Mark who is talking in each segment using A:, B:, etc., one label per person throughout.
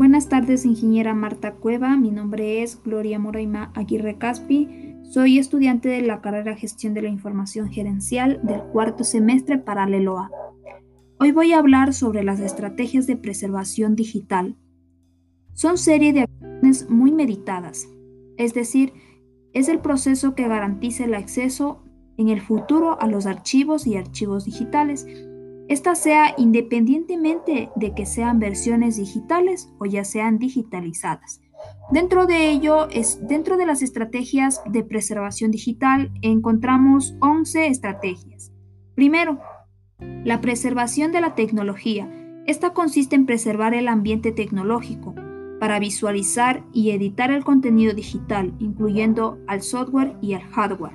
A: Buenas tardes, ingeniera Marta Cueva. Mi nombre es Gloria Moraima Aguirre Caspi. Soy estudiante de la carrera Gestión de la Información Gerencial del cuarto semestre paralelo A. Hoy voy a hablar sobre las estrategias de preservación digital. Son serie de acciones muy meditadas, es decir, es el proceso que garantiza el acceso en el futuro a los archivos y archivos digitales esta sea independientemente de que sean versiones digitales o ya sean digitalizadas. Dentro de ello, es, dentro de las estrategias de preservación digital encontramos 11 estrategias. Primero, la preservación de la tecnología. Esta consiste en preservar el ambiente tecnológico para visualizar y editar el contenido digital, incluyendo al software y al hardware.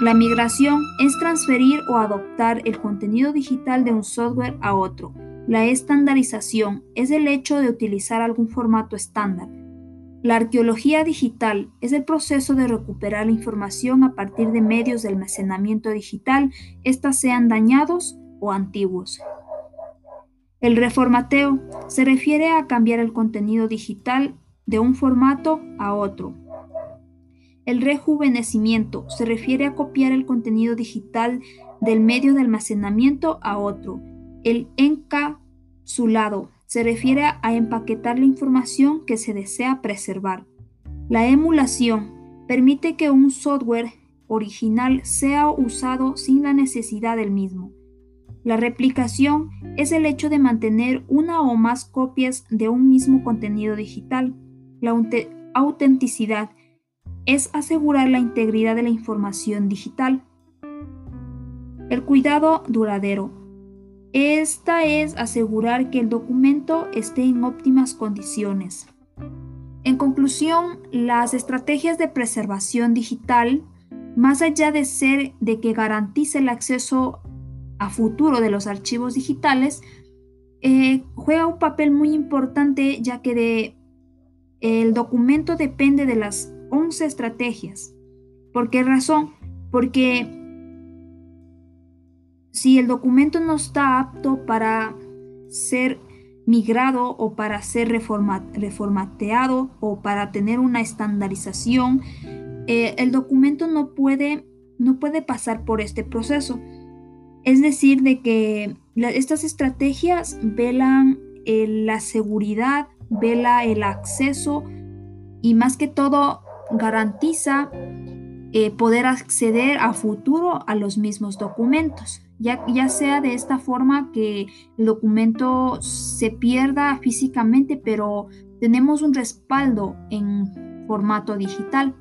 A: La migración es transferir o adoptar el contenido digital de un software a otro. La estandarización es el hecho de utilizar algún formato estándar. La arqueología digital es el proceso de recuperar la información a partir de medios de almacenamiento digital, éstas sean dañados o antiguos. El reformateo se refiere a cambiar el contenido digital de un formato a otro, el rejuvenecimiento se refiere a copiar el contenido digital del medio de almacenamiento a otro. El encapsulado se refiere a empaquetar la información que se desea preservar. La emulación permite que un software original sea usado sin la necesidad del mismo. La replicación es el hecho de mantener una o más copias de un mismo contenido digital. La autenticidad es asegurar la integridad de la información digital. El cuidado duradero. Esta es asegurar que el documento esté en óptimas condiciones. En conclusión, las estrategias de preservación digital, más allá de ser de que garantice el acceso a futuro de los archivos digitales, eh, juega un papel muy importante ya que de, el documento depende de las 11 estrategias. ¿Por qué razón? Porque si el documento no está apto para ser migrado o para ser reformateado o para tener una estandarización, eh, el documento no puede, no puede pasar por este proceso. Es decir, de que estas estrategias velan eh, la seguridad, vela el acceso y más que todo garantiza eh, poder acceder a futuro a los mismos documentos, ya, ya sea de esta forma que el documento se pierda físicamente, pero tenemos un respaldo en formato digital.